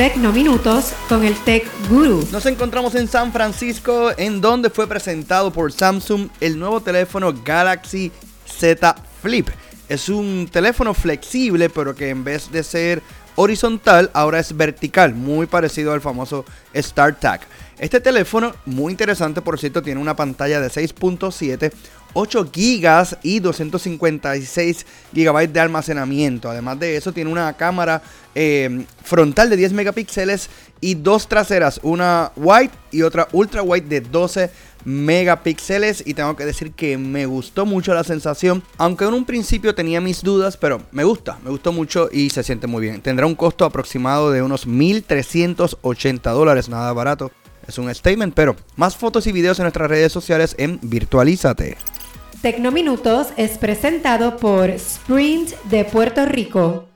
Tecnominutos con el Tech Guru. Nos encontramos en San Francisco, en donde fue presentado por Samsung el nuevo teléfono Galaxy Z Flip. Es un teléfono flexible, pero que en vez de ser horizontal, ahora es vertical, muy parecido al famoso StarTAC. Este teléfono, muy interesante por cierto, tiene una pantalla de 6.7, 8 GB y 256 GB de almacenamiento. Además de eso, tiene una cámara eh, frontal de 10 megapíxeles y dos traseras, una wide y otra ultra wide de 12 megapíxeles y tengo que decir que me gustó mucho la sensación, aunque en un principio tenía mis dudas, pero me gusta, me gustó mucho y se siente muy bien. Tendrá un costo aproximado de unos 1.380 dólares, nada barato. Es un statement, pero más fotos y videos en nuestras redes sociales en Virtualízate. Tecnominutos es presentado por Sprint de Puerto Rico.